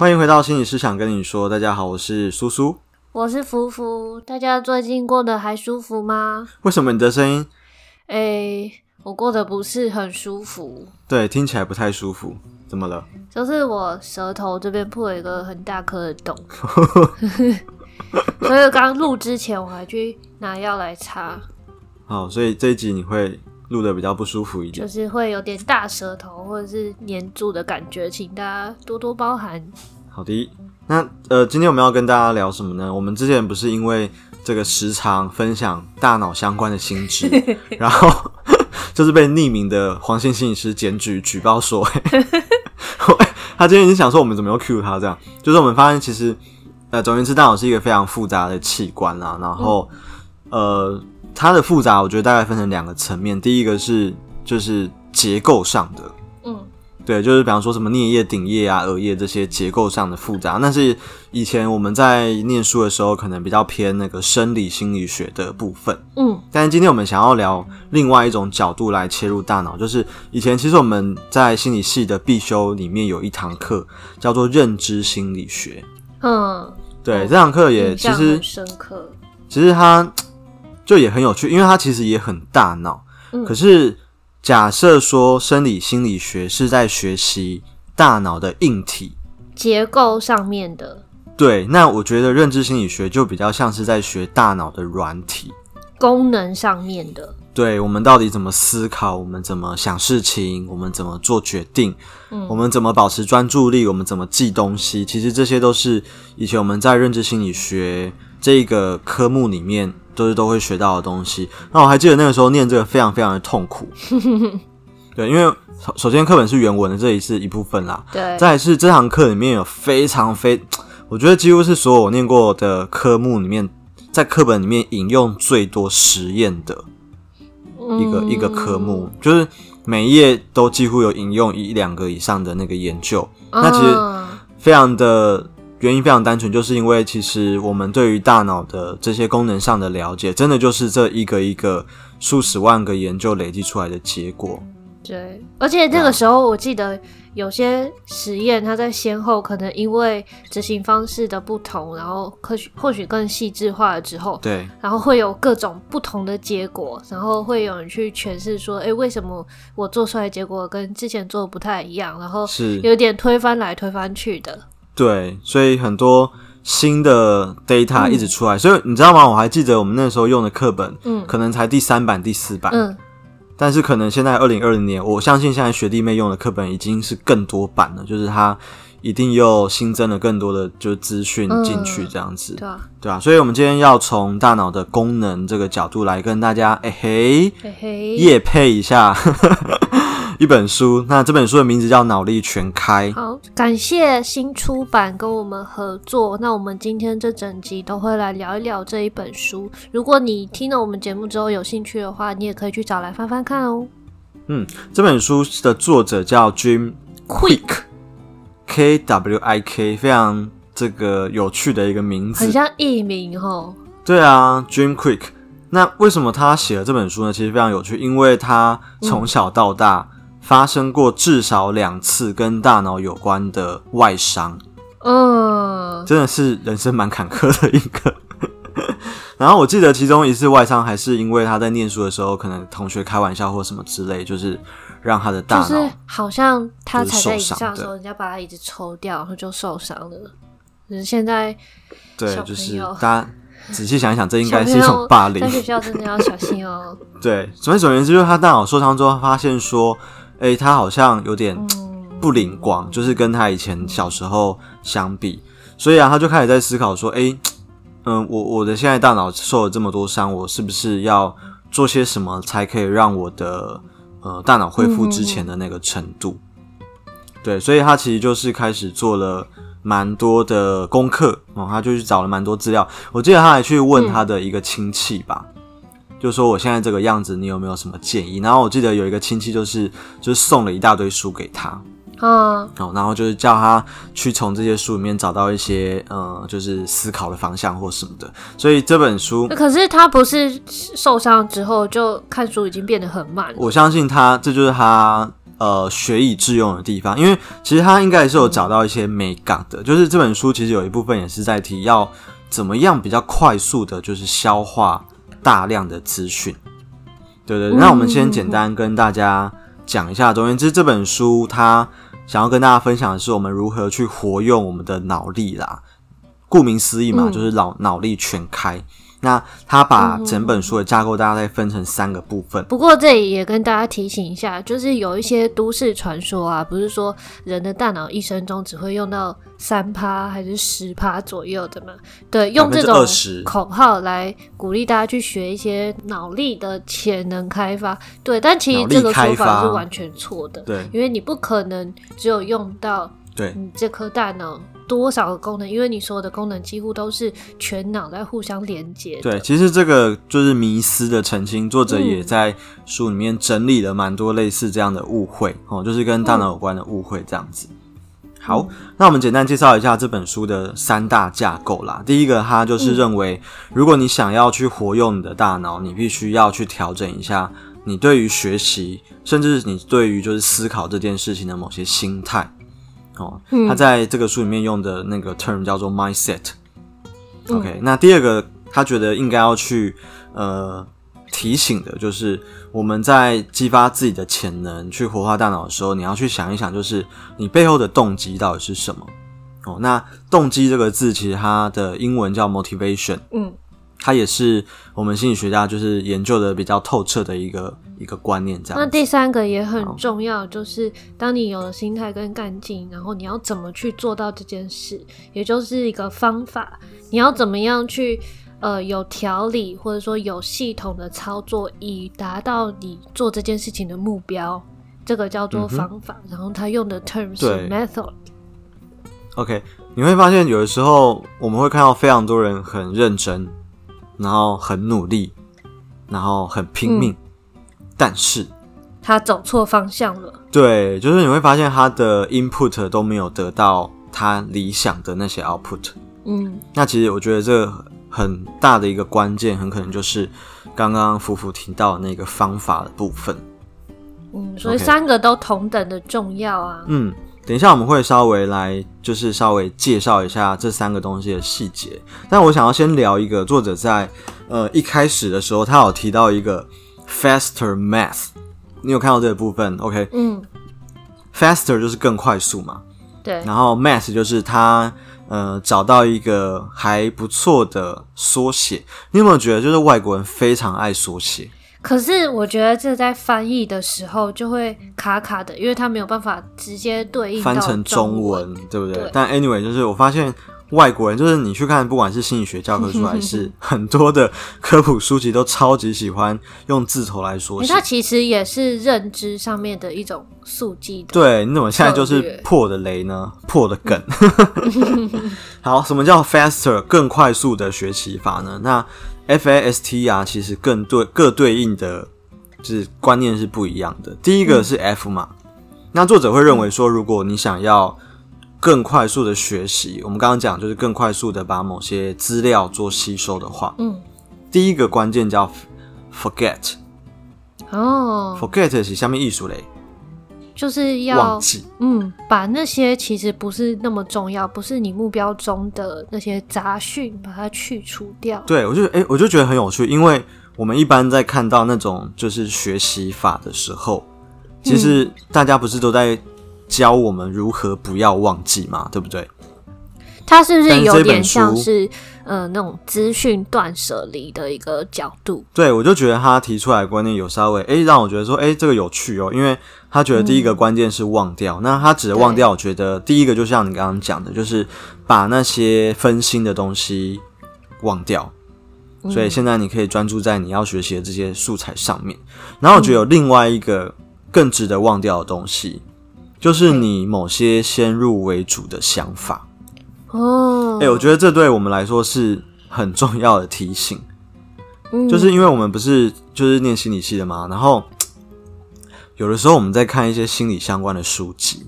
欢迎回到心理师想跟你说，大家好，我是苏苏，我是福福，大家最近过得还舒服吗？为什么你的声音？诶、欸，我过得不是很舒服，对，听起来不太舒服，怎么了？就是我舌头这边破了一个很大颗的洞，所以刚录之前我还去拿药来擦。好，所以这一集你会录的比较不舒服一点，就是会有点大舌头或者是黏住的感觉，请大家多多包涵。好的，那呃，今天我们要跟大家聊什么呢？我们之前不是因为这个时常分享大脑相关的心智，然后就是被匿名的黄姓心理师检举举报说，他今天已经想说我们怎么又 cue 他这样，就是我们发现其实呃，总而言之，大脑是一个非常复杂的器官啦，然后、嗯、呃。它的复杂，我觉得大概分成两个层面。第一个是就是结构上的，嗯，对，就是比方说什么颞叶、顶叶啊、额叶这些结构上的复杂，那是以前我们在念书的时候可能比较偏那个生理心理学的部分，嗯。但是今天我们想要聊另外一种角度来切入大脑，就是以前其实我们在心理系的必修里面有一堂课叫做认知心理学，嗯，对，这堂课也其实深刻，其实它。就也很有趣，因为它其实也很大脑。嗯，可是假设说生理心理学是在学习大脑的硬体。结构上面的，对，那我觉得认知心理学就比较像是在学大脑的软体。功能上面的。对，我们到底怎么思考，我们怎么想事情，我们怎么做决定，嗯，我们怎么保持专注力，我们怎么记东西，其实这些都是以前我们在认知心理学这个科目里面。都是都会学到的东西。那我还记得那个时候念这个非常非常的痛苦。对，因为首先课本是原文的，这也是一部分啦。对。再来是这堂课里面有非常非，我觉得几乎是所有我念过的科目里面，在课本里面引用最多实验的一个、嗯、一个科目，就是每一页都几乎有引用一两个以上的那个研究。嗯、那其实非常的。原因非常单纯，就是因为其实我们对于大脑的这些功能上的了解，真的就是这一个一个数十万个研究累积出来的结果。对，而且那个时候我记得有些实验，它在先后可能因为执行方式的不同，然后或许或许更细致化了之后，对，然后会有各种不同的结果，然后会有人去诠释说，哎，为什么我做出来的结果跟之前做的不太一样？然后是有点推翻来推翻去的。对，所以很多新的 data 一直出来，嗯、所以你知道吗？我还记得我们那时候用的课本，嗯，可能才第三版、第四版，嗯，但是可能现在二零二零年，我相信现在学弟妹用的课本已经是更多版了，就是它一定又新增了更多的就是资讯进去，这样子，嗯、对啊，对啊，所以我们今天要从大脑的功能这个角度来跟大家，哎嘿，嘿嘿，夜配一下。一本书，那这本书的名字叫《脑力全开》。好，感谢新出版跟我们合作。那我们今天这整集都会来聊一聊这一本书。如果你听了我们节目之后有兴趣的话，你也可以去找来翻翻看哦。嗯，这本书的作者叫 Jim Quick，K W I K，非常这个有趣的一个名字，很像艺名哦。对啊，Jim Quick。那为什么他写了这本书呢？其实非常有趣，因为他从小到大。嗯发生过至少两次跟大脑有关的外伤，嗯，真的是人生蛮坎坷的一个。然后我记得其中一次外伤还是因为他在念书的时候，可能同学开玩笑或什么之类，就是让他的大脑就是好像他踩在椅子上的时候，人家把他椅子抽掉，然后就受伤了。可是现在对，就是大家仔细想一想，这应该是一种霸凌，在学校真的要小心哦。对，总而言之，就是他大脑受伤之后，发现说。诶、欸，他好像有点不灵光，嗯、就是跟他以前小时候相比，所以啊，他就开始在思考说，诶、欸，嗯，我我的现在大脑受了这么多伤，我是不是要做些什么才可以让我的呃大脑恢复之前的那个程度？嗯、对，所以他其实就是开始做了蛮多的功课哦，他就去找了蛮多资料，我记得他还去问他的一个亲戚吧。嗯就说我现在这个样子，你有没有什么建议？然后我记得有一个亲戚就是就是送了一大堆书给他，嗯，哦，然后就是叫他去从这些书里面找到一些呃，就是思考的方向或什么的。所以这本书，可是他不是受伤之后就看书已经变得很慢。我相信他，这就是他呃学以致用的地方，因为其实他应该也是有找到一些美感的，就是这本书其实有一部分也是在提要怎么样比较快速的，就是消化大量的资讯。对对对，那我们先简单跟大家讲一下，总而言之，这本书它想要跟大家分享的是我们如何去活用我们的脑力啦。顾名思义嘛，就是脑脑力全开。那他把整本书的架构，大概分成三个部分。不过这里也跟大家提醒一下，就是有一些都市传说啊，不是说人的大脑一生中只会用到三趴还是十趴左右的嘛？对，用这种口号来鼓励大家去学一些脑力的潜能开发。对，但其实这个说法是完全错的。对，因为你不可能只有用到对你这颗大脑。多少个功能？因为你所有的功能几乎都是全脑在互相连接。对，其实这个就是迷思的澄清。作者也在书里面整理了蛮多类似这样的误会哦，就是跟大脑有关的误会这样子。好，那我们简单介绍一下这本书的三大架构啦。第一个，他就是认为，如果你想要去活用你的大脑，你必须要去调整一下你对于学习，甚至你对于就是思考这件事情的某些心态。哦，他在这个书里面用的那个 term 叫做 mindset。OK，那第二个他觉得应该要去呃提醒的，就是我们在激发自己的潜能、去活化大脑的时候，你要去想一想，就是你背后的动机到底是什么？哦，那动机这个字其实它的英文叫 motivation。嗯。它也是我们心理学家就是研究的比较透彻的一个一个观念，这样。那第三个也很重要，就是当你有了心态跟干劲，然后你要怎么去做到这件事，也就是一个方法，你要怎么样去呃有条理或者说有系统的操作，以达到你做这件事情的目标，这个叫做方法。嗯、然后他用的 term 是 method。OK，你会发现有的时候我们会看到非常多人很认真。然后很努力，然后很拼命，嗯、但是他走错方向了。对，就是你会发现他的 input 都没有得到他理想的那些 output。嗯，那其实我觉得这很大的一个关键，很可能就是刚刚福福提到的那个方法的部分。嗯，所以三个都同等的重要啊。嗯。等一下，我们会稍微来，就是稍微介绍一下这三个东西的细节。但我想要先聊一个作者在呃一开始的时候，他有提到一个 faster math。你有看到这个部分？OK，嗯，faster 就是更快速嘛。对。然后 math 就是他呃找到一个还不错的缩写。你有没有觉得，就是外国人非常爱缩写？可是我觉得这在翻译的时候就会卡卡的，因为它没有办法直接对应翻成中文，对不对？对。但 anyway，就是我发现外国人，就是你去看，不管是心理学教科书还是 很多的科普书籍，都超级喜欢用字头来缩写。它其实也是认知上面的一种速记。对，你怎么现在就是破的雷呢？破的梗。好，什么叫 faster 更快速的学习法呢？那 F A S T 啊，其实更对各对应的，就是观念是不一样的。第一个是 F 嘛，嗯、那作者会认为说，如果你想要更快速的学习，我们刚刚讲就是更快速的把某些资料做吸收的话，嗯，第一个关键叫 forget。哦，forget 是下面艺术嘞。就是要，嗯，把那些其实不是那么重要，不是你目标中的那些杂讯，把它去除掉。对，我就哎、欸，我就觉得很有趣，因为我们一般在看到那种就是学习法的时候，其实大家不是都在教我们如何不要忘记嘛，对不对？它是不是有点像是呃那种资讯断舍离的一个角度？对，我就觉得他提出来的观念有稍微哎、欸、让我觉得说哎、欸、这个有趣哦，因为他觉得第一个关键是忘掉。嗯、那他指的忘掉，我觉得第一个就像你刚刚讲的，就是把那些分心的东西忘掉。所以现在你可以专注在你要学习的这些素材上面。然后我觉得有另外一个更值得忘掉的东西，就是你某些先入为主的想法。哦，哎、欸，我觉得这对我们来说是很重要的提醒，嗯，就是因为我们不是就是念心理系的嘛，然后有的时候我们在看一些心理相关的书籍，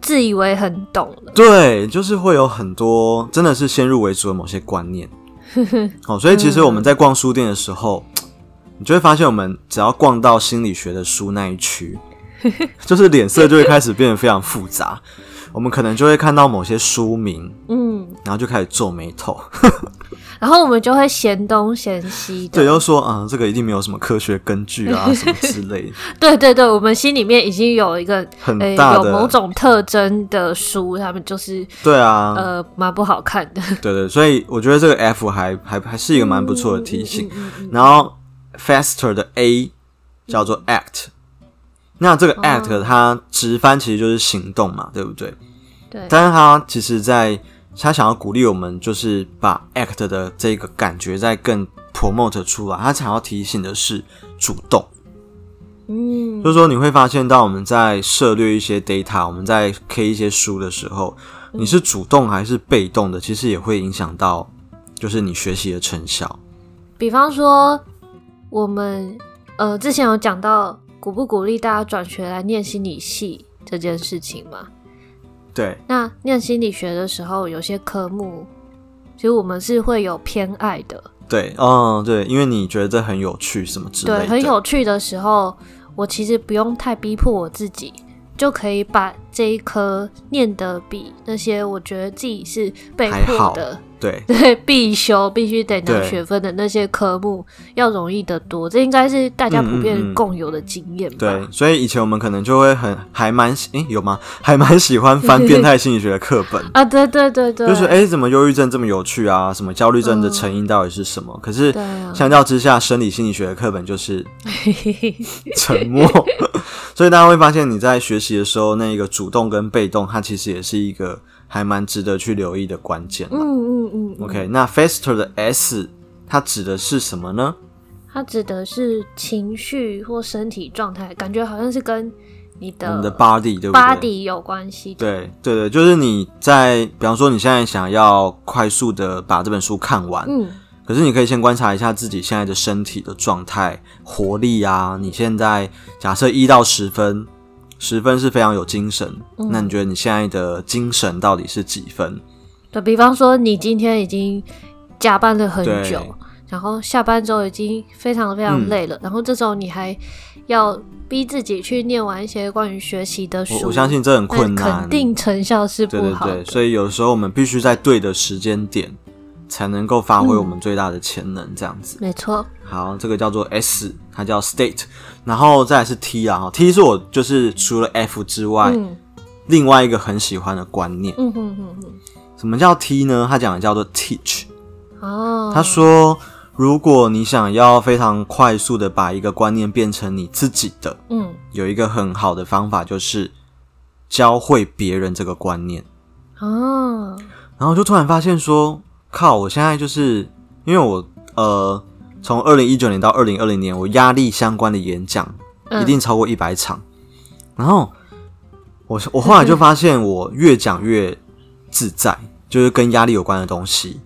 自以为很懂了，对，就是会有很多真的是先入为主的某些观念，哦，所以其实我们在逛书店的时候，你就会发现，我们只要逛到心理学的书那一区，就是脸色就会开始变得非常复杂。我们可能就会看到某些书名，嗯，然后就开始皱眉头，然后我们就会嫌东嫌西的，对，就说啊、嗯，这个一定没有什么科学根据啊，什么之类的。对对对，我们心里面已经有一个很大的、欸、有某种特征的书，他们就是对啊，呃，蛮不好看的。对对，所以我觉得这个 F 还还还是一个蛮不错的提醒。嗯嗯嗯嗯嗯、然后 Faster 的 A 叫做 Act。那这个 act 它直翻其实就是行动嘛，对不对？对。但是它其实在他想要鼓励我们，就是把 act 的这个感觉再更 promote 出来。他想要提醒的是主动。嗯。就是说你会发现到我们在涉猎一些 data，我们在 K 一些书的时候，你是主动还是被动的，其实也会影响到就是你学习的成效。比方说，我们呃之前有讲到。鼓不鼓励大家转学来念心理系这件事情嘛？对。那念心理学的时候，有些科目其实我们是会有偏爱的。对，嗯，对，因为你觉得这很有趣，什么之类的。对，很有趣的时候，我其实不用太逼迫我自己，就可以把这一科念得比那些我觉得自己是被迫的。对 对，必修必须得拿学分的那些科目要容易得多，这应该是大家普遍共有的经验吧、嗯嗯嗯。对，所以以前我们可能就会很还蛮诶、欸、有吗？还蛮喜欢翻变态心理学的课本 啊，对对对对，就是诶、欸、怎么忧郁症这么有趣啊？什么焦虑症的成因到底是什么？嗯、可是相较之下，生理心理学的课本就是沉默。所以大家会发现，你在学习的时候，那个主动跟被动，它其实也是一个。还蛮值得去留意的关键。嗯嗯嗯。OK，那 faster 的 S 它指的是什么呢？它指的是情绪或身体状态，感觉好像是跟你的你的 body 对不对？body 有关系。对对对，就是你在，比方说你现在想要快速的把这本书看完，嗯，可是你可以先观察一下自己现在的身体的状态、活力啊。你现在假设一到十分。十分是非常有精神，嗯，那你觉得你现在的精神到底是几分？对，比方说，你今天已经加班了很久，然后下班之后已经非常非常累了，嗯，然后这时候你还要逼自己去念完一些关于学习的书，我，我相信这很困难，肯定成效是不好的。对对对，所以有的时候我们必须在对的时间点。才能够发挥我们最大的潜能，这样子。没错。好，这个叫做 S，它叫 State，然后再来是 T 啊，T 是我就是除了 F 之外，嗯，另外一个很喜欢的观念。嗯哼哼哼。什么叫 T 呢？它讲的叫做 Teach。哦。他说，如果你想要非常快速的把一个观念变成你自己的，嗯，有一个很好的方法就是教会别人这个观念。哦。然后就突然发现说。靠！我现在就是因为我呃，从二零一九年到二零二零年，我压力相关的演讲一定超过一百场。嗯、然后我我后来就发现，我越讲越自在，就是跟压力有关的东西。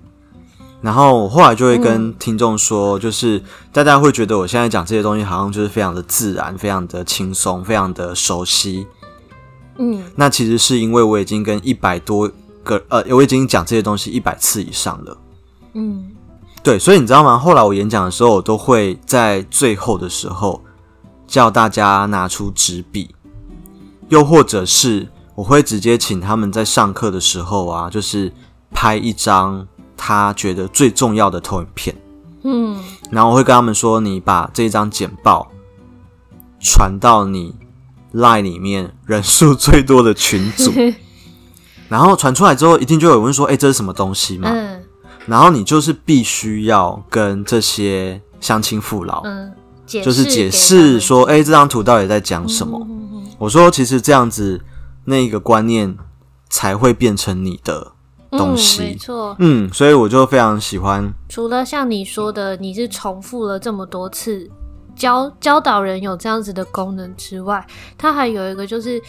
然后我后来就会跟听众说，就是大家会觉得我现在讲这些东西好像就是非常的自然，非常的轻松，非常的熟悉。嗯，那其实是因为我已经跟一百多。个呃，我已经讲这些东西一百次以上了。嗯，对，所以你知道吗？后来我演讲的时候，我都会在最后的时候叫大家拿出纸笔，又或者是我会直接请他们在上课的时候啊，就是拍一张他觉得最重要的投影片。嗯，然后我会跟他们说：“你把这张简报传到你 Line 里面人数最多的群组。” 然后传出来之后，一定就有人问说：“哎，这是什么东西嘛？”嗯，然后你就是必须要跟这些乡亲父老，嗯，就是解释说：“哎，这张图到底在讲什么？”嗯，我说：“其实这样子，那个观念才会变成你的东西。”嗯，没错。嗯，所以我就非常喜欢。除了像你说的，你是重复了这么多次教教导人有这样子的功能之外，它还有一个就是。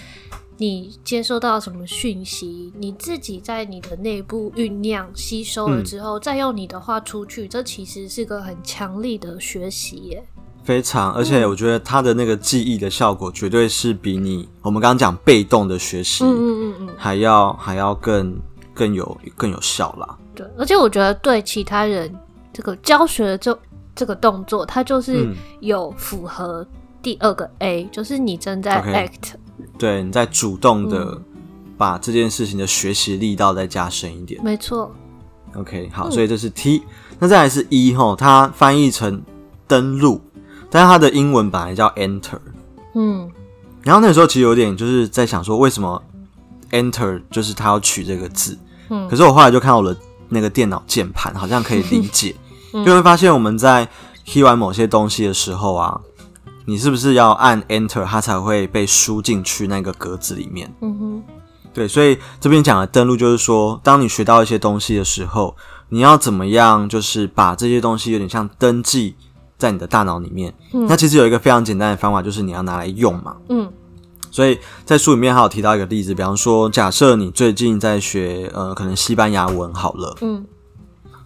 你接收到什么讯息，你自己在你的内部酝酿、吸收了之后，嗯，再用你的话出去，这其实是个很强力的学习耶。非常，而且我觉得他的那个记忆的效果，绝对是比你我们刚刚讲被动的学习，嗯嗯嗯，还要还要更更有更有效啦。对，而且我觉得对其他人这个教学的这这个动作，它就是有符合。第二个 A，就是你正在 act. 对，你在主动的把这件事情的学习力道再加深一点。没错。OK，好，所以这是 T，、嗯、那再来是 E 齁，它翻译成登录，但是它的英文本来叫 Enter。嗯。然后那个时候其实有点就是在想说，为什么 Enter 就是他要取这个字？嗯。可是我后来就看到我的那个电脑键盘，好像可以理解，嗯、就会发现我们在 key 完某些东西的时候啊，你是不是要按 Enter，它才会被输进去那个格子里面？嗯哼。对，所以这边讲的登录就是说，当你学到一些东西的时候，你要怎么样，就是把这些东西有点像登记。在你的大脑里面，嗯，那其实有一个非常简单的方法，就是你要拿来用嘛。嗯，所以在书里面还有提到一个例子，比方说，假设你最近在学呃，可能西班牙文好了，嗯，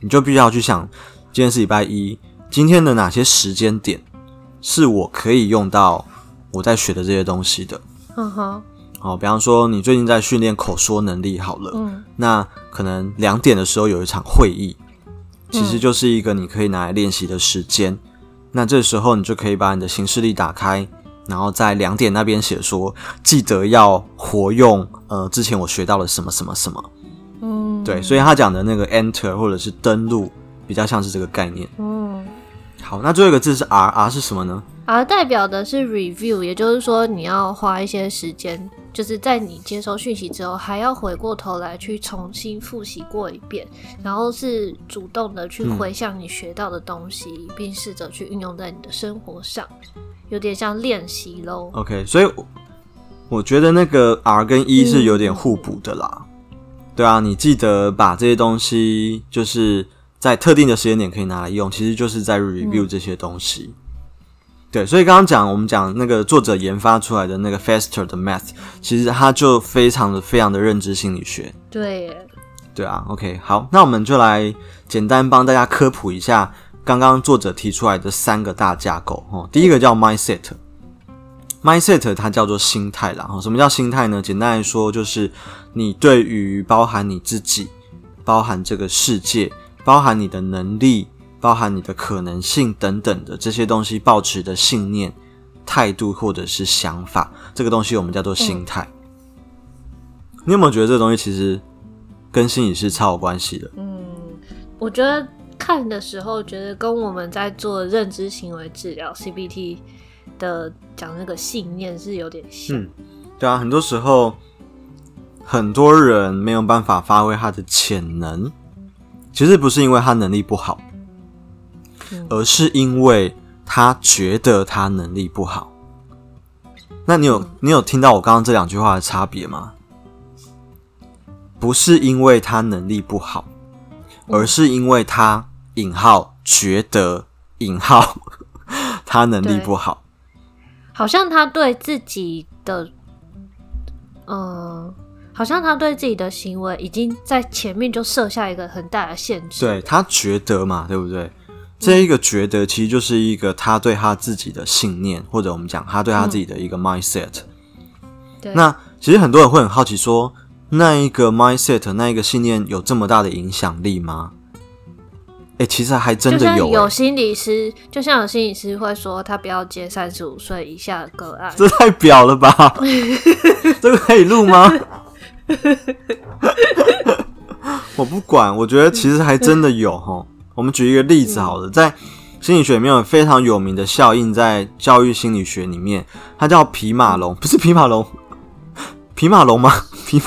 你就必须要去想，今天是礼拜一，今天的哪些时间点是我可以用到我在学的这些东西的。嗯哼，好，比方说你最近在训练口说能力好了，嗯，那可能两点的时候有一场会议，其实就是一个你可以拿来练习的时间。那这时候你就可以把你的行事历打开，然后在两点那边写说，记得要活用呃之前我学到了什么什么什么，嗯，对，所以他讲的那个 enter 或者是登录，比较像是这个概念。嗯，好，那最后一个字是 R，R 是什么呢？R 代表的是 review，也就是说你要花一些时间。就是在你接收讯息之后，还要回过头来去重新复习过一遍，然后是主动的去回想你学到的东西，嗯、并试着去运用在你的生活上，有点像练习喽。OK，所以我觉得那个 R 跟 E 是有点互补的啦。嗯、对啊，你记得把这些东西，就是在特定的时间点可以拿来用，其实就是在 review 这些东西。嗯对，所以刚刚讲我们讲那个作者研发出来的那个 Faster 的 Math，其实它就非常的非常的认知心理学。对，对啊，OK，好，那我们就来简单帮大家科普一下刚刚作者提出来的三个大架构哦。第一个叫 Mindset，Mindset 它叫做心态啦。什么叫心态呢？简单来说，就是你对于包含你自己、包含这个世界、包含你的能力。包含你的可能性等等的这些东西，保持的信念、态度或者是想法，这个东西我们叫做心态。嗯。你有没有觉得这个东西其实跟心理是超有关系的？嗯，我觉得看的时候觉得跟我们在做认知行为治疗 CBT 的讲那个信念是有点像。嗯，对啊，很多时候很多人没有办法发挥他的潜能，其实不是因为他能力不好。而是因为他觉得他能力不好。那你有你有听到我刚刚这两句话的差别吗？不是因为他能力不好，而是因为他引号觉得引号他能力不好。好像他对自己的，嗯，好像他对自己的行为已经在前面就设下一个很大的限制。对，他觉得嘛，对不对？这一个觉得其实就是一个他对他自己的信念，或者我们讲他对他自己的一个 mindset。对。那其实很多人会很好奇说，那一个 mindset，那一个信念有这么大的影响力吗？哎，其实还真的有。有心理师，就像有心理师会说，他不要接三十五岁以下的个案。这太表了吧？这个可以录吗？我不管，我觉得其实还真的有哈。我们举一个例子好了，在心理学里面有非常有名的效应，在教育心理学里面，它叫皮马龙，不是皮马龙，皮马龙吗？皮马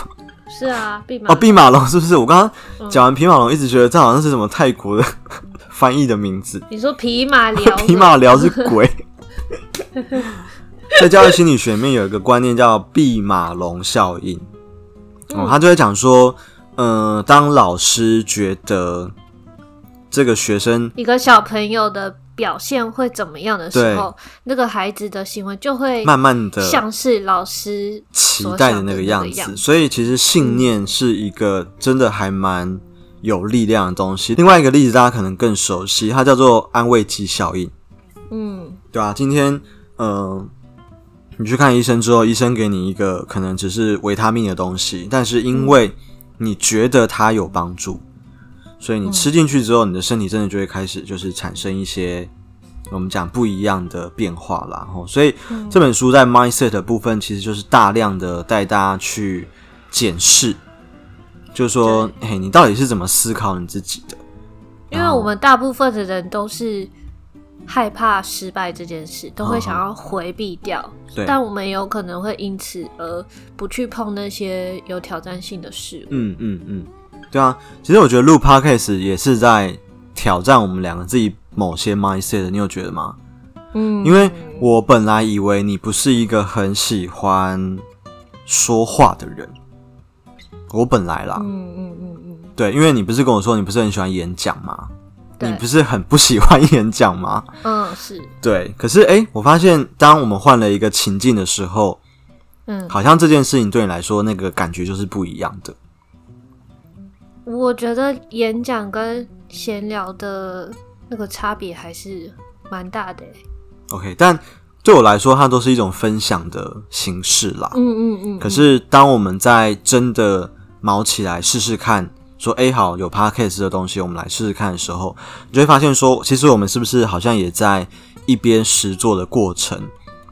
是啊，弼马哦，弼马龙是不是？我刚刚讲完皮马龙，一直觉得这好像是什么泰国的翻译的名字。你说匹马聊？匹马聊是鬼。在教育心理学里面有一个观念叫毕马龙效应，哦，他就会讲说，嗯、呃，当老师觉得。这个学生一个小朋友的表现会怎么样的时候，那个孩子的行为就会慢慢的像是老师期待的那个样子。所以其实信念是一个真的还蛮有力量的东西。另外一个例子大家可能更熟悉，它叫做安慰剂效应。嗯，对啊，今天呃，你去看医生之后，医生给你一个可能只是维他命的东西，但是因为你觉得它有帮助。所以你吃进去之后，你的身体真的就会开始就是产生一些我们讲不一样的变化啦。吼，所以这本书在 mindset 的部分，其实就是大量的带大家去检视，就是说，嘿，你到底是怎么思考你自己的？因为我们大部分的人都是害怕失败这件事，都会想要回避掉。对，但我们有可能会因此而不去碰那些有挑战性的事物。嗯嗯嗯，对啊。其实我觉得录 podcast 也是在挑战我们两个自己某些 mindset 的，你有觉得吗？嗯，因为我本来以为你不是一个很喜欢说话的人，我本来啦。嗯嗯嗯嗯。对，因为你不是跟我说你不是很喜欢演讲吗？对你不是很不喜欢演讲吗？嗯，是。对，可是哎，我发现当我们换了一个情境的时候，嗯，好像这件事情对你来说那个感觉就是不一样的。我觉得演讲跟闲聊的那个差别还是蛮大的。OK，但对我来说，它都是一种分享的形式啦。嗯嗯嗯。可是当我们在真的卯起来试试看。说哎，好，有 podcast 的东西，我们来试试看的时候，你就会发现说，其实我们是不是好像也在一边实做的过程，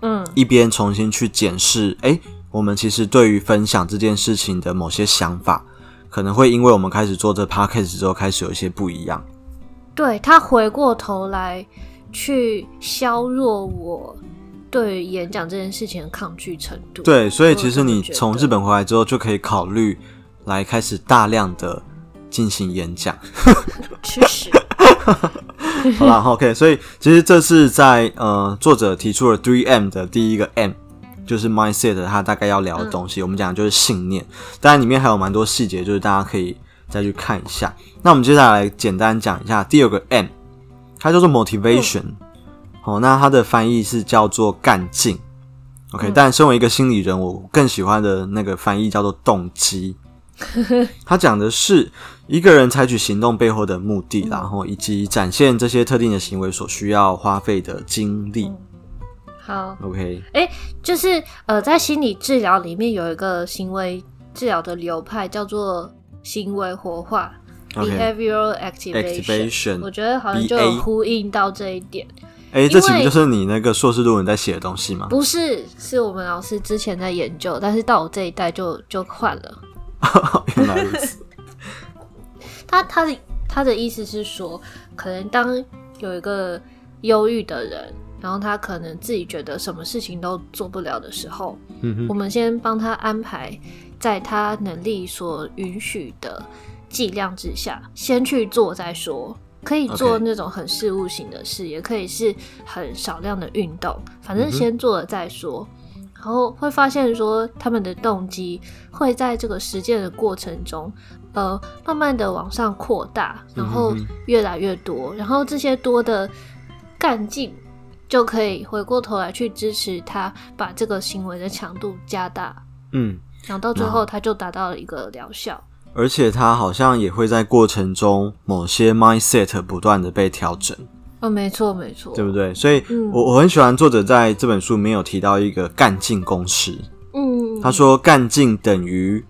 嗯，一边重新去检视，哎，我们其实对于分享这件事情的某些想法，可能会因为我们开始做这 podcast 之后，开始有一些不一样。对，他回过头来去削弱我对于演讲这件事情的抗拒程度。对，所以其实你从日本回来之后，就可以考虑来开始大量的。进行演讲，确实。好了，OK。所以其实这是在呃，作者提出了 Three M 的第一个 M，就是 Mindset，他大概要聊的东西。嗯、我们讲的就是信念，当然里面还有蛮多细节，就是大家可以再去看一下。那我们接下来简单讲一下第二个 M，它叫做 Motivation。好、那它的翻译是叫做干劲。OK，、嗯、但身为一个心理人，我更喜欢的那个翻译叫做动机。他讲的是一个人采取行动背后的目的，然后以及展现这些特定的行为所需要花费的精力。好，OK，哎、欸，就是呃，在心理治疗里面有一个行为治疗的流派叫做行为活化 （Behavioral Activation）。我觉得好像就有呼应到这一点。哎、欸，这岂不就是你那个硕士论文在写的东西吗？不是，是我们老师之前在研究，但是到我这一代就就换了。原来如此。他他的他的意思是说，可能当有一个忧郁的人，然后他可能自己觉得什么事情都做不了的时候，嗯哼，我们先帮他安排在他能力所允许的剂量之下，先去做再说。可以做那种很事务型的事.也可以是很少量的运动，反正先做了再说。嗯然后会发现说，他们的动机会在这个实践的过程中，呃，慢慢的往上扩大，然后越来越多，然后这些多的干劲就可以回过头来去支持他把这个行为的强度加大，嗯，然后到最后他就达到了一个疗效，而且他好像也会在过程中某些 mindset 不断的被调整。哦，没错，没错，对不对？所以，嗯、我我很喜欢作者在这本书里面有提到一个干劲公式。嗯，他说干劲等于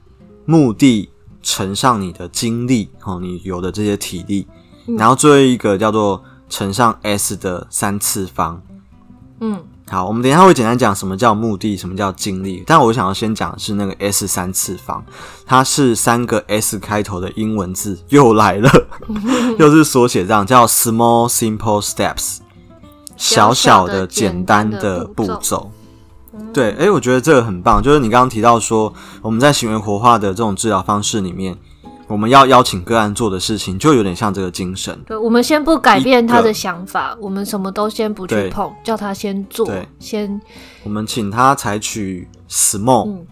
目的乘上你的精力，哦，你有的这些体力，嗯、然后最后一个叫做乘上 S 的三次方。嗯。好，我们等一下会简单讲什么叫目的，什么叫经历。但我想要先讲的是那个 S 三次方，它是三个 S 开头的英文字，又来了，又是缩写，这样叫 Small Simple Steps，小小的简单的步骤。对，哎，我觉得这个很棒，就是你刚刚提到说我们在行为活化的这种治疗方式里面。我们要邀请个案做的事情，就有点像这个精神。对，我们先不改变他的想法，我们什么都先不去碰，叫他先做。先。我们请他采取 small、嗯、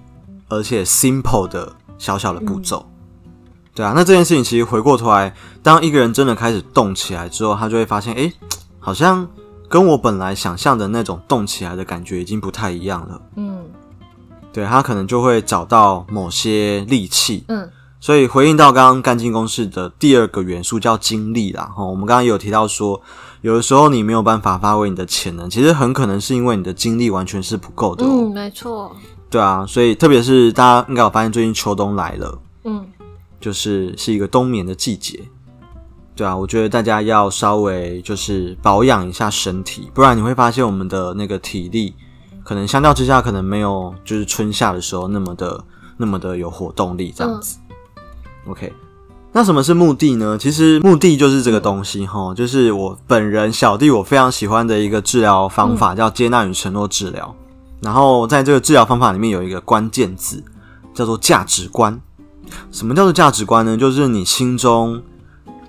而且 simple 的小小的步骤。嗯、对啊，那这件事情其实回过头来，当一个人真的开始动起来之后，他就会发现，哎，好像跟我本来想象的那种动起来的感觉已经不太一样了。嗯，对，他可能就会找到某些利器。嗯。所以回应到刚刚干净公式的第二个元素叫精力啦，哈，我们刚刚有提到说，有的时候你没有办法发挥你的潜能，其实很可能是因为你的精力完全是不够的。嗯，没错。对啊，所以特别是大家应该有发现，最近秋冬来了，嗯，就是是一个冬眠的季节。对啊，我觉得大家要稍微就是保养一下身体，不然你会发现我们的那个体力可能相较之下可能没有就是春夏的时候那么的那么的有活动力这样子。嗯、OK，那什么是目的呢？其实目的就是这个东西哈，就是我本人小弟我非常喜欢的一个治疗方法，叫接纳与承诺治疗。然后在这个治疗方法里面有一个关键字叫做价值观。什么叫做价值观呢？就是你心中。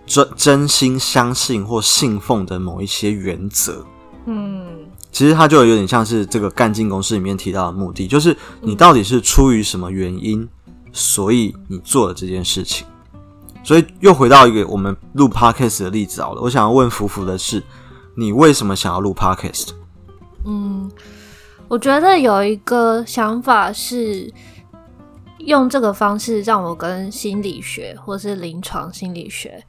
真真心相信或信奉的某一些原则，嗯，其实它就有点像是这个干劲公式里面提到的目的，就是你到底是出于什么原因，所以你做了这件事情。所以又回到一个我们录 podcast 的例子好了，我想要问福福的是，你为什么想要录 podcast？嗯，我觉得有一个想法是用这个方式让我跟心理学或是临床心理学。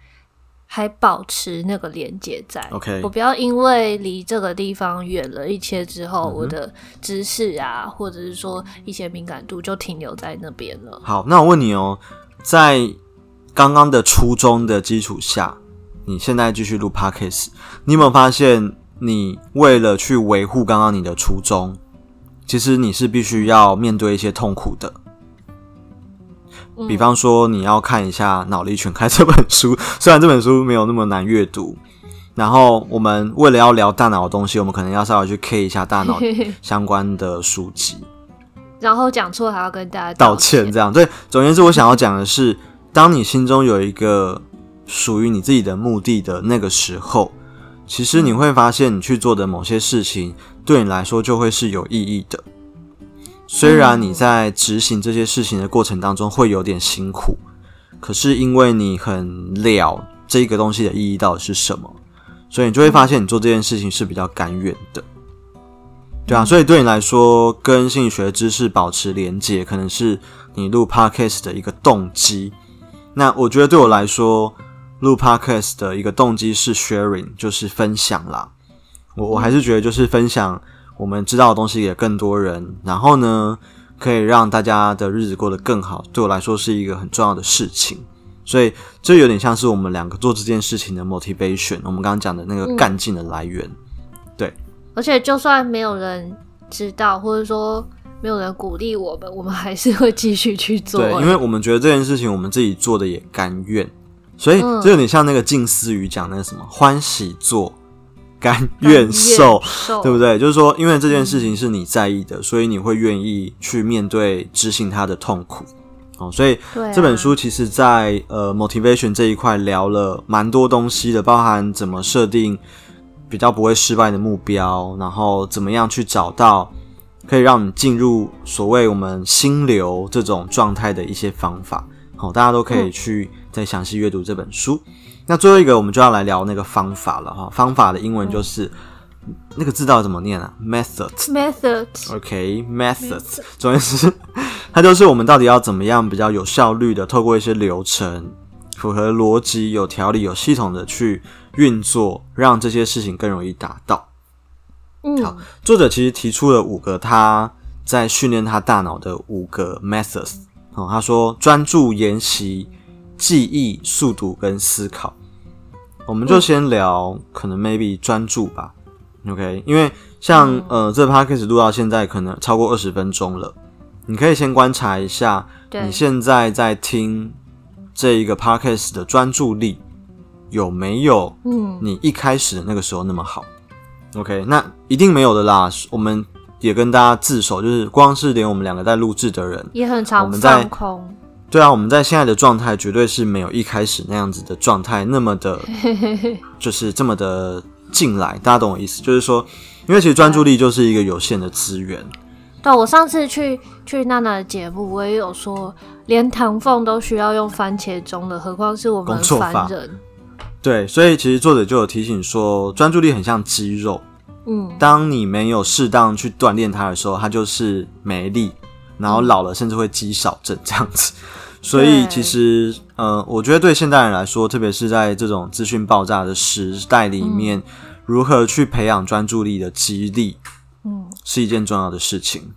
还保持那个连接在，OK，我不要因为离这个地方远了一些之后，嗯、我的知识啊，或者是说一些敏感度就停留在那边了。好，那我问你哦，在刚刚的初衷的基础下，你现在继续录 Podcast，你有没有发现，你为了去维护刚刚你的初衷，其实你是必须要面对一些痛苦的。比方说，你要看一下《脑力全开》这本书，虽然这本书没有那么难阅读。然后，我们为了要聊大脑的东西，我们可能要稍微去 K 一下大脑 相关的书籍。然后讲错还要跟大家道歉，道歉这样对。总而言之，我想要讲的是，当你心中有一个属于你自己的目的的那个时候，其实你会发现，你去做的某些事情，对你来说就会是有意义的。虽然你在执行这些事情的过程当中会有点辛苦，可是因为你很了这个东西的意义到底是什么，所以你就会发现你做这件事情是比较甘愿的。对啊，所以对你来说，跟心理学知识保持连接，可能是你录 Podcast 的一个动机。那我觉得对我来说，录 Podcast 的一个动机是 sharing，就是分享啦。我我还是觉得就是分享。我们知道的东西给更多人，然后呢，可以让大家的日子过得更好。对我来说是一个很重要的事情，所以这有点像是我们两个做这件事情的 motivation。我们刚刚讲的那个干劲的来源，嗯、对。而且就算没有人知道，或者说没有人鼓励我们，我们还是会继续去做。对，因为我们觉得这件事情我们自己做的也甘愿，所以这有点像那个静思语讲那个什么欢喜做。甘愿受，对不对？就是说，因为这件事情是你在意的，嗯、所以你会愿意去面对执行它的痛苦。哦，所以这本书其实在，在呃 motivation 这一块聊了蛮多东西的，包含怎么设定比较不会失败的目标，然后怎么样去找到可以让你进入所谓我们心流这种状态的一些方法。好，大家都可以去再详细阅读这本书。嗯那最后一个，我们就要来聊那个方法了哈。方法的英文就是、嗯、那个字到底怎么念啊？Method，Method，OK，Method。Okay, methods. 总之，它就是我们到底要怎么样比较有效率的，透过一些流程，符合逻辑、有条理、有系统的去运作，让这些事情更容易达到。嗯，好，作者其实提出了五个他在训练他大脑的五个 methods。哦，他说专注、研习、记忆、速读跟思考。我们就先聊，可能 maybe 专注吧，OK？因为像、嗯、呃，这 podcast 录到现在可能超过二十分钟了，你可以先观察一下，你现在在听这一个 podcast 的专注力有没有，嗯，你一开始的那个时候那么好、嗯、，OK？那一定没有的啦。我们也跟大家自首，就是光是连我们两个在录制的人也很常放空。对啊，我们在现在的状态绝对是没有一开始那样子的状态那么的，就是这么的进来。大家懂我意思？就是说，因为其实专注力就是一个有限的资源。对，我上次去去娜娜的节目，我也有说，连唐凤都需要用番茄钟的，何况是我们凡人。对，所以其实作者就有提醒说，专注力很像肌肉。嗯，当你没有适当去锻炼它的时候，它就是没力，然后老了甚至会肌少症这样子。所以其实，对呃，我觉得对现代人来说，特别是在这种资讯爆炸的时代里面，嗯、如何去培养专注力的肌力，嗯，是一件重要的事情。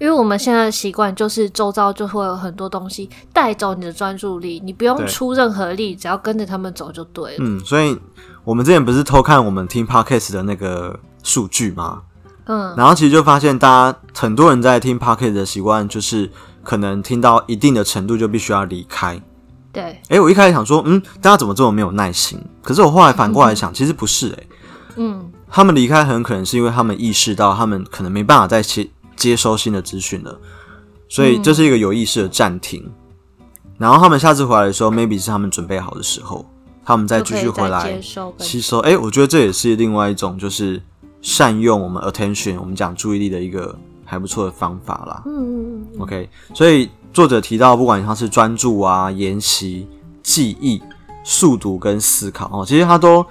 因为我们现在的习惯就是周遭就会有很多东西带走你的专注力，你不用出任何力，只要跟着他们走就对了。嗯，所以我们之前不是偷看我们听 Podcast 的那个数据吗？嗯，然后其实就发现，大家很多人在听 Pocket 的习惯就是可能听到一定的程度就必须要离开。对，哎、欸，我一开始想说，嗯，大家怎么这么没有耐心？可是我后来反过来想，嗯、其实不是、欸，哎，嗯，他们离开很可能是因为他们意识到他们可能没办法再接接收新的资讯了，所以这是一个有意识的暂停。嗯、然后他们下次回来的时候，maybe 是他们准备好的时候，他们再继续回来吸收。哎、欸，我觉得这也是另外一种就是。善用我们 attention，我们讲注意力的一个还不错的方法啦。嗯嗯嗯。OK，所以作者提到，不管他是专注啊、研习、记忆、速读跟思考哦，其实他都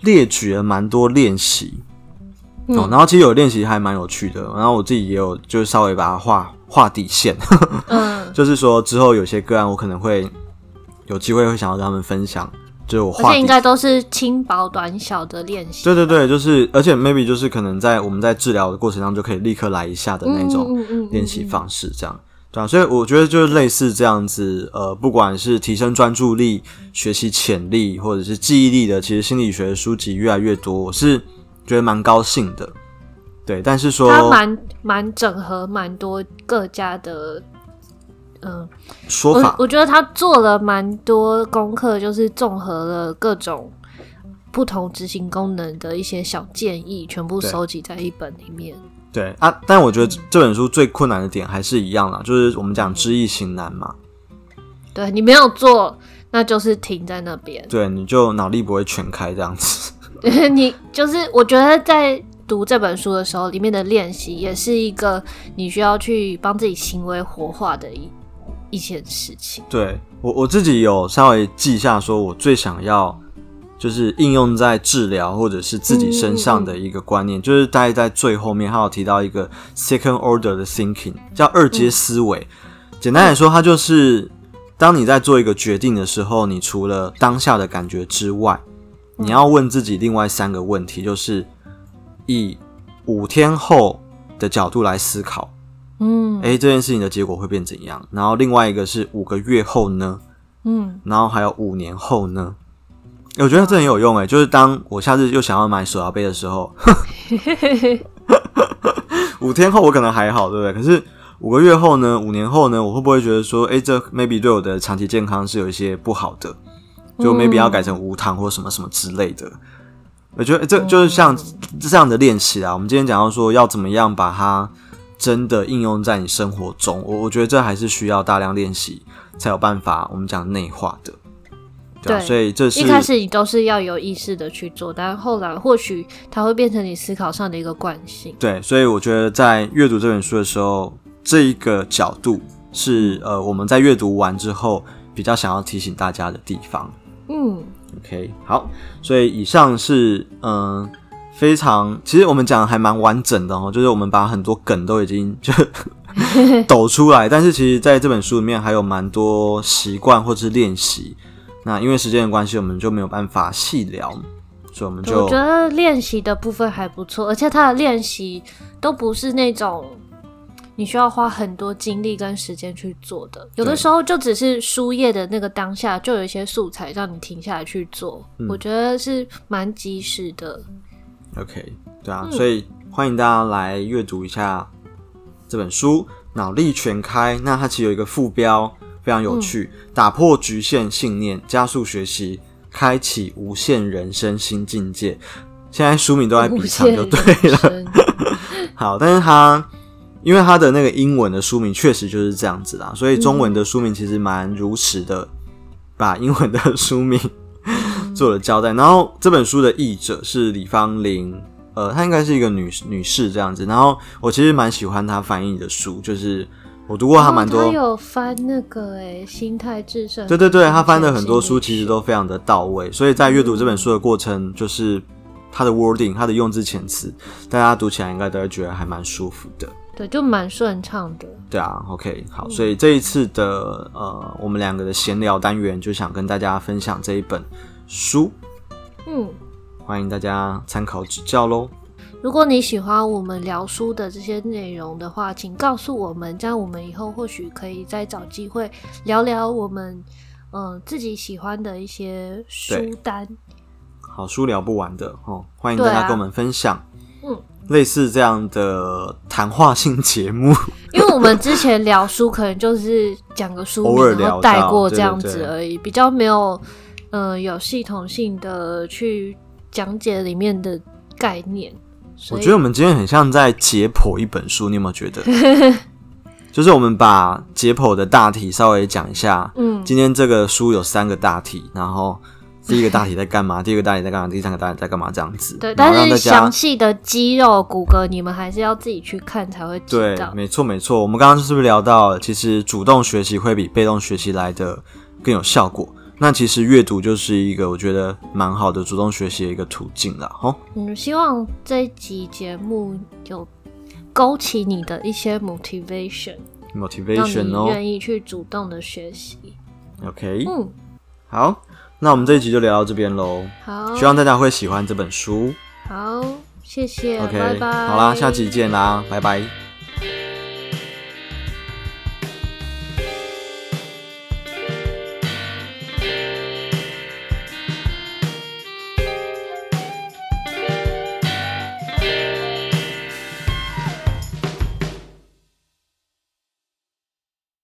列举了蛮多练习哦。然后其实有练习还蛮有趣的，然后我自己也有就是稍微把它画画底线。嗯。就是说之后有些个案，我可能会有机会会想要跟他们分享。就我画，而且应该都是轻薄短小的练习。对对对，就是，而且 maybe 就是可能在我们在治疗的过程当中就可以立刻来一下的那种练习方式，这样对啊。所以我觉得就是类似这样子，呃，不管是提升专注力、学习潜力，或者是记忆力的，其实心理学的书籍越来越多，我是觉得蛮高兴的。对，但是说，它蛮蛮整合蛮多各家的。嗯，说法，我，我觉得他做了蛮多功课，就是综合了各种不同执行功能的一些小建议，全部收集在一本里面。对，对啊，但我觉得这本书最困难的点还是一样啦，就是我们讲知易行难嘛。对，你没有做，那就是停在那边。对，你就脑力不会全开这样子。对，你就是我觉得在读这本书的时候，里面的练习也是一个你需要去帮自己行为活化的一。一件事情，对我我自己有稍微记下，说我最想要就是应用在治疗或者是自己身上的一个观念，嗯嗯嗯就是大概在最后面，他有提到一个 second order 的 thinking，叫二阶思维。嗯、简单来说，它就是当你在做一个决定的时候，你除了当下的感觉之外，你要问自己另外三个问题，就是以五天后的角度来思考。嗯，哎，这件事情的结果会变怎样？然后另外一个是五个月后呢？嗯，然后还有五年后呢？我觉得这很有用哎，就是当我下次又想要买手摇杯的时候，五天后我可能还好，对不对？可是五个月后呢？五年后呢？我会不会觉得说，哎，这 maybe 对我的长期健康是有一些不好的？就 maybe 要改成无糖或什么什么之类的？我觉得这就是像这样的练习啊。我们今天讲到说要怎么样把它。真的应用在你生活中，我我觉得这还是需要大量练习才有办法。我们讲内化的，对，啊、对，所以这是一开始你都是要有意识的去做，但后来或许它会变成你思考上的一个惯性。对，所以我觉得在阅读这本书的时候，这一个角度是呃我们在阅读完之后比较想要提醒大家的地方。嗯，OK，好，所以以上是嗯。呃非常，其实我们讲的还蛮完整的哦，就是我们把很多梗都已经就 抖出来，但是其实在这本书里面还有蛮多习惯或者是练习。那因为时间的关系，我们就没有办法细聊，所以我们就我觉得练习的部分还不错，而且他的练习都不是那种你需要花很多精力跟时间去做的，有的时候就只是书页的那个当下就有一些素材让你停下来去做，嗯、我觉得是蛮及时的。OK，对啊，嗯、所以欢迎大家来阅读一下这本书《脑力全开》。那它其实有一个副标非常有趣：嗯、打破局限信念，加速学习，开启无限人生新境界。现在书名都在比上就对了。好，但是它因为它的那个英文的书名确实就是这样子啦，所以中文的书名其实蛮如实的，把英文的书名。做了交代，然后这本书的译者是李芳玲，呃，她应该是一个女女士这样子。然后我其实蛮喜欢她翻译的书，就是我读过她蛮多。她有翻那个诶，心态制胜。对对对，她翻的很多书其实都非常的到位，所以在阅读这本书的过程，就是她的 wording，她的用字遣词，大家读起来应该都会觉得还蛮舒服的。对，就蛮顺畅的。对啊，OK，好，所以这一次的呃，我们两个的闲聊单元，就想跟大家分享这一本书，嗯，欢迎大家参考指教喽。如果你喜欢我们聊书的这些内容的话，请告诉我们，这样我们以后或许可以再找机会聊聊我们嗯、呃、自己喜欢的一些书单。好书聊不完的哦，欢迎大家跟我们分享。啊、嗯，类似这样的谈话性节目，因为我们之前聊书可能就是讲个书名，偶尔聊，然后带过这样子而已，比较没有呃有系统性的去讲解里面的概念。我觉得我们今天很像在解剖一本书，你有没有觉得？就是我们把解剖的大体稍微讲一下。嗯，今天这个书有三个大体，然后第一个大体在干嘛？第二个大体在干嘛？第三个大体在干嘛？这样子。对，但是详细的肌肉骨骼，你们还是要自己去看才会知道。对，没错没错。我们刚刚是不是聊到，其实主动学习会比被动学习来的更有效果？那其实阅读就是一个我觉得蛮好的主动学习的一个途径了，吼。嗯，希望这一集节目有勾起你的一些 motivation，motivation 哦，愿意去主动的学习。OK，嗯，好，那我们这一集就聊到这边喽。好，希望大家会喜欢这本书。好，谢谢。OK，拜拜。好啦，下集见啦，拜拜。